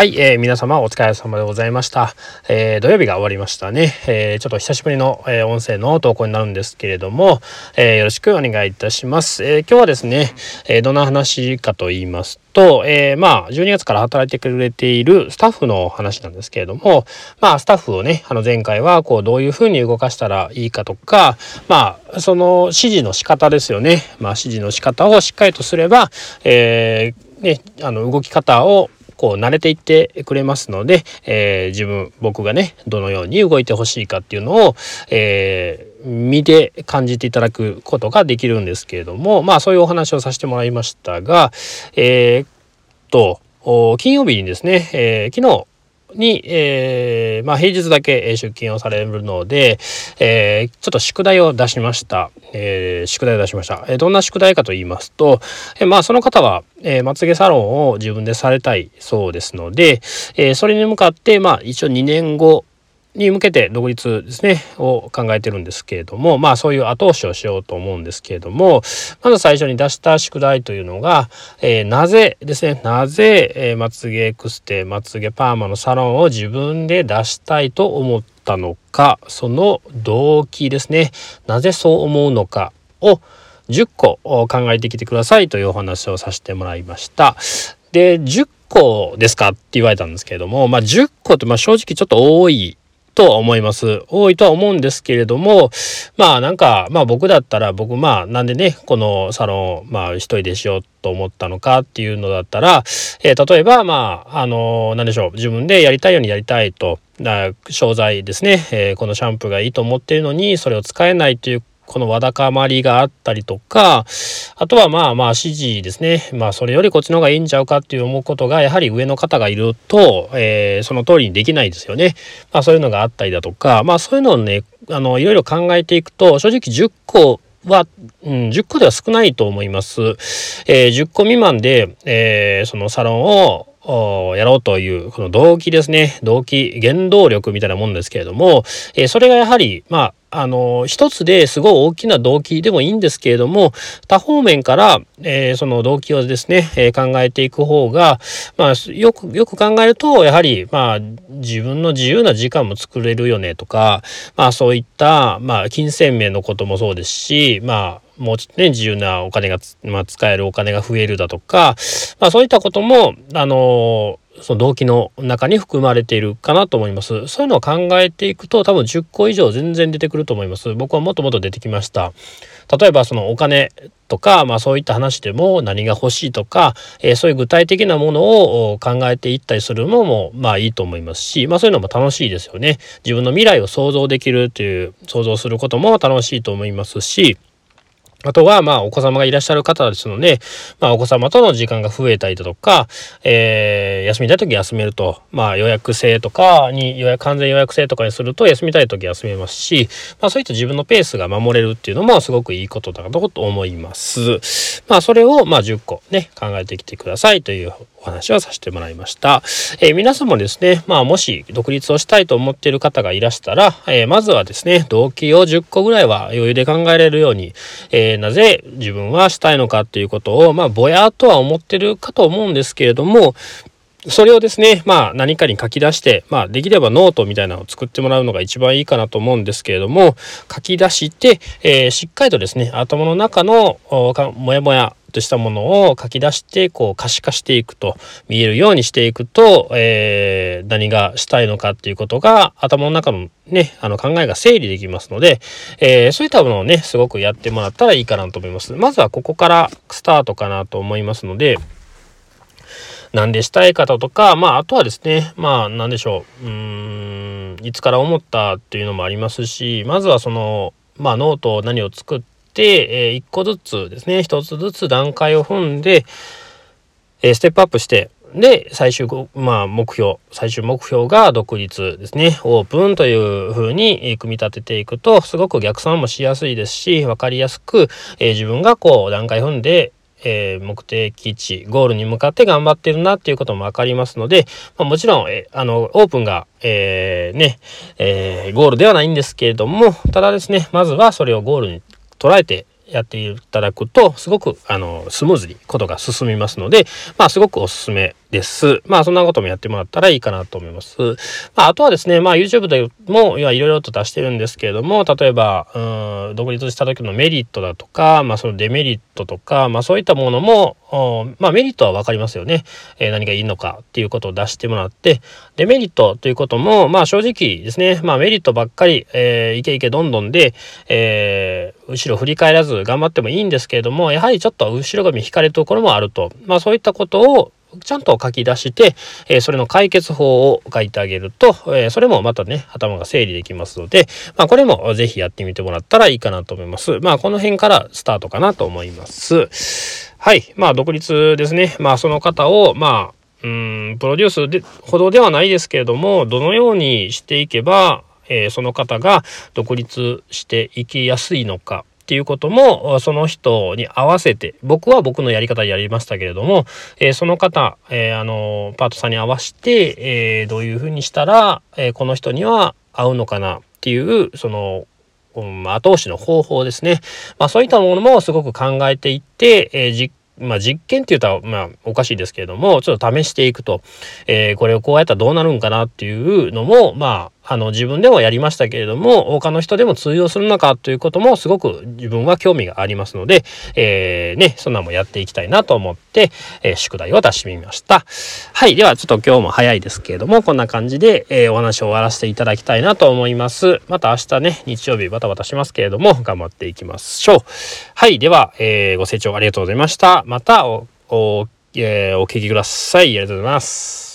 はい、えー、皆様お疲れ様でございました。えー、土曜日が終わりましたね。えー、ちょっと久しぶりの、え、音声の投稿になるんですけれども、え、よろしくお願いいたします。え、今日はですね、え、どんな話かと言いますと、え、まあ、12月から働いてくれているスタッフの話なんですけれども、まあ、スタッフをね、あの前回はこう、どういうふうに動かしたらいいかとか、まあ、その指示の仕方ですよね。まあ、指示の仕方をしっかりとすれば、え、ね、あの動き方をこう慣れていってくれますので、えー、自分僕がねどのように動いてほしいかっていうのを、えー、見て感じていただくことができるんですけれどもまあそういうお話をさせてもらいましたがえー、っと金曜日にですね、えー、昨日に、えー、まあ、平日だけ出勤をされるので、えー、ちょっと宿題を出しました。えー、宿題を出しました。えどんな宿題かと言いますと、えまあ、その方は、えまつげサロンを自分でされたいそうですので、えそれに向かって、まあ、一応2年後に向けて独立ですねを考えてるんですけれどもまあそういう後押しをしようと思うんですけれどもまず最初に出した宿題というのが、えー、なぜですねなぜ、えー、まつげエクステまつげパーマのサロンを自分で出したいと思ったのかその動機ですねなぜそう思うのかを10個考えてきてくださいというお話をさせてもらいました。で10個ですかって言われたんですけれども、まあ、10個ってまあ正直ちょっと多いとは思います。多いとは思うんですけれども、まあなんか、まあ僕だったら僕まあなんでね、このサロン、まあ一人でしようと思ったのかっていうのだったら、えー、例えばまあ、あのー、何でしょう、自分でやりたいようにやりたいと、商材ですね、えー、このシャンプーがいいと思っているのにそれを使えないというこのわだかまりがあったりとか、あとはまあまあ指示ですね。まあそれよりこっちの方がいいんちゃうかっていう思うことがやはり上の方がいると、えー、その通りにできないですよね。まあそういうのがあったりだとか、まあそういうのをね、あの、いろいろ考えていくと、正直10個は、うん、10個では少ないと思います。えー、10個未満で、えー、そのサロンをやろうというこの動機ですね動機原動力みたいなもんですけれども、えー、それがやはりまああの一つですごい大きな動機でもいいんですけれども多方面から、えー、その動機をですね、えー、考えていく方が、まあ、よくよく考えるとやはり、まあ、自分の自由な時間も作れるよねとか、まあ、そういった、まあ、金銭面のこともそうですし、まあ、もうちょっとね、自由なお金が、まあ、使えるお金が増えるだとか、まあ、そういったことも、あのその動機の中に含まれているかなと思います。そういうのを考えていくと多分10個以上全然出てくると思います。僕はもっともっと出てきました。例えばそのお金とか、まあそういった話でも何が欲しいとか、えー、そういう具体的なものを考えていったりするのもまあいいと思いますし、まあそういうのも楽しいですよね。自分の未来を想像できるという想像することも楽しいと思いますし、あとは、まあ、お子様がいらっしゃる方ですので、まあ、お子様との時間が増えたりだとか、えー、休みたい時休めると、まあ、予約制とかに、予約、完全予約制とかにすると、休みたい時休めますし、まあ、そういった自分のペースが守れるっていうのも、すごくいいことだと思います。まあ、それを、まあ、10個ね、考えてきてくださいというお話をさせてもらいました。えー、皆さんもですね、まあ、もし独立をしたいと思っている方がいらしたら、えー、まずはですね、動機を10個ぐらいは余裕で考えれるように、え、なぜ自分はしたいのかっていうことを、まあ、ぼやっとは思ってるかと思うんですけれども、それをですね、まあ何かに書き出して、まあできればノートみたいなのを作ってもらうのが一番いいかなと思うんですけれども、書き出して、えー、しっかりとですね、頭の中のもやもやとしたものを書き出して、こう可視化していくと、見えるようにしていくと、えー、何がしたいのかっていうことが頭の中のね、あの考えが整理できますので、えー、そういったものをね、すごくやってもらったらいいかなと思います。まずはここからスタートかなと思いますので、なんでしたい方とか、まあ、あとはですね、まあ、なんでしょう、うーん、いつから思ったっていうのもありますし、まずはその、まあ、ノートを何を作って、えー、一個ずつですね、一つずつ段階を踏んで、えー、ステップアップして、で、最終、まあ、目標、最終目標が独立ですね。オープンという風に組み立てていくと、すごく逆算もしやすいですし、わかりやすく、えー、自分がこう、段階踏んで、えー、目的地ゴールに向かって頑張ってるなっていうことも分かりますので、まあ、もちろん、えあのオープンが、えー、ねえー、ゴールではないんですけれどもただですねまずはそれをゴールに捉えてやっていただくとすごくあのスムーズにことが進みますので、まあ、すごくおすすめです。まあそんなこともやってもらったらいいかなと思います。まああとはですね、まあ YouTube でもいろいろと出してるんですけれども、例えば、うん、独立した時のメリットだとか、まあそのデメリットとか、まあそういったものも、まあメリットはわかりますよね。えー、何がいいのかっていうことを出してもらって、デメリットということも、まあ正直ですね、まあメリットばっかり、えー、いけいけどんどんで、えー、後ろ振り返らず頑張ってもいいんですけれども、やはりちょっと後ろ髪引かれるところもあると。まあそういったことを、ちゃんと書き出して、えー、それの解決法を書いてあげると、えー、それもまたね、頭が整理できますので、まあ、これもぜひやってみてもらったらいいかなと思います。まあ、この辺からスタートかなと思います。はい。まあ、独立ですね。まあ、その方を、まあ、うん、プロデュースでほどではないですけれども、どのようにしていけば、えー、その方が独立していきやすいのかっていうこともその人に合わせて僕は僕のやり方でやりましたけれども、えー、その方、えー、あのパートさんに合わせて、えー、どういうふうにしたら、えこの人には合うのかなっていうその後押しの方法ですね、まあ、そういったものもすごく考えていって、え実まあ、実験って言ったら、まあ、おかしいですけれども、ちょっと試していくと、えー、これをこうやったらどうなるんかなっていうのも、まあ、あの自分でもやりましたけれども他の人でも通用するのかということもすごく自分は興味がありますので、えー、ねそんなもやっていきたいなと思って、えー、宿題を出してみました。はいではちょっと今日も早いですけれどもこんな感じで、えー、お話を終わらせていただきたいなと思います。また明日ね日曜日バタバタしますけれども頑張っていきましょう。はいでは、えご清聴ありがとうございました。またおお,、えお聞きください。ありがとうございます。